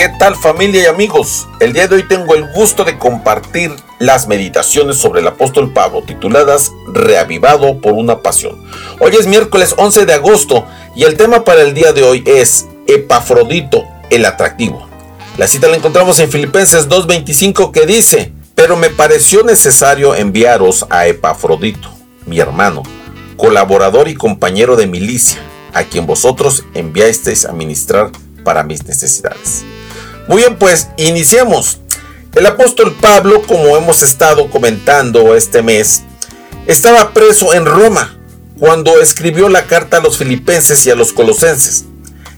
¿Qué tal familia y amigos? El día de hoy tengo el gusto de compartir las meditaciones sobre el apóstol Pablo tituladas Reavivado por una pasión. Hoy es miércoles 11 de agosto y el tema para el día de hoy es Epafrodito, el atractivo. La cita la encontramos en Filipenses 2.25 que dice, pero me pareció necesario enviaros a Epafrodito, mi hermano, colaborador y compañero de milicia, a quien vosotros enviasteis a ministrar para mis necesidades. Muy bien, pues iniciemos. El apóstol Pablo, como hemos estado comentando este mes, estaba preso en Roma cuando escribió la carta a los filipenses y a los colosenses.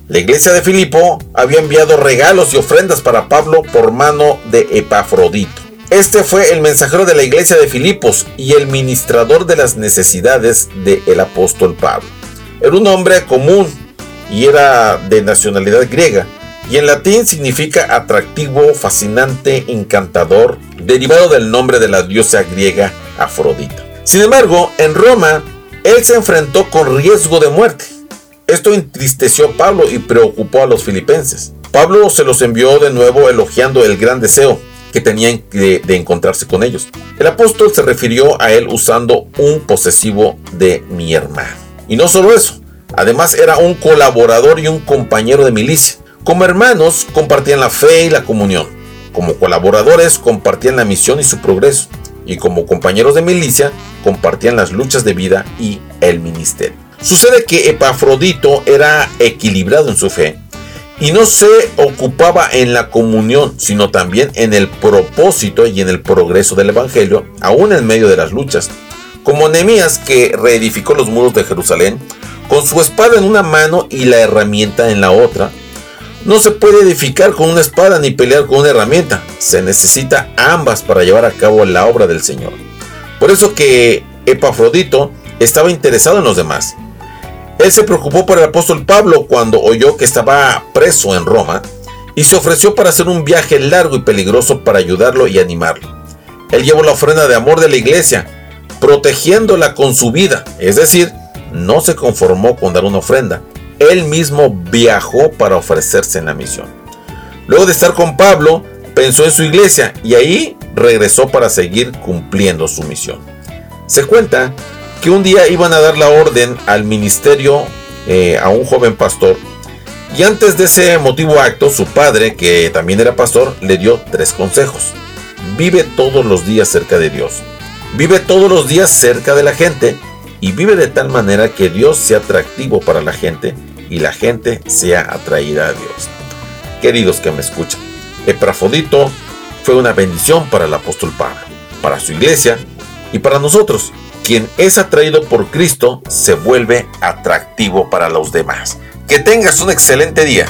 La iglesia de Filipo había enviado regalos y ofrendas para Pablo por mano de Epafrodito. Este fue el mensajero de la iglesia de Filipos y el ministrador de las necesidades del apóstol Pablo. Era un hombre común y era de nacionalidad griega, y en latín significa atractivo, fascinante, encantador, derivado del nombre de la diosa griega Afrodita. Sin embargo, en Roma, él se enfrentó con riesgo de muerte. Esto entristeció a Pablo y preocupó a los filipenses. Pablo se los envió de nuevo elogiando el gran deseo que tenían de, encontrarse con ellos. El apóstol se refirió a él usando un posesivo de mi hermano. Y no solo eso, además era un colaborador y un compañero de milicia. Como hermanos compartían la fe y la comunión. Como colaboradores compartían la misión y su progreso. Y como compañeros de milicia compartían las luchas de vida y el ministerio. Sucede que Epafrodito era equilibrado en su fe y no se ocupaba en la comunión, sino también en el propósito y en el progreso del Evangelio, aún en medio de las luchas. Como Nehemías que reedificó los muros de Jerusalén, con su espada en una mano y la herramienta en la otra, no se puede edificar con una espada ni pelear con una herramienta. Se necesita ambas para llevar a cabo la obra del Señor. Por eso que Epafrodito estaba interesado en los demás. Él se preocupó por el apóstol Pablo cuando oyó que estaba preso en Roma y se ofreció para hacer un viaje largo y peligroso para ayudarlo y animarlo. Él llevó la ofrenda de amor de la iglesia, protegiéndola con su vida, es decir, no se conformó con dar una ofrenda, él mismo viajó para ofrecerse en la misión. Luego de estar con Pablo, pensó en su iglesia y ahí regresó para seguir cumpliendo su misión. Se cuenta que un día iban a dar la orden al ministerio eh, a un joven pastor y antes de ese motivo acto, su padre, que también era pastor, le dio tres consejos. Vive todos los días cerca de Dios. Vive todos los días cerca de la gente y vive de tal manera que Dios sea atractivo para la gente y la gente sea atraída a Dios. Queridos que me escuchan, Eprafodito fue una bendición para el apóstol Pablo, para su iglesia y para nosotros. Quien es atraído por Cristo se vuelve atractivo para los demás. Que tengas un excelente día.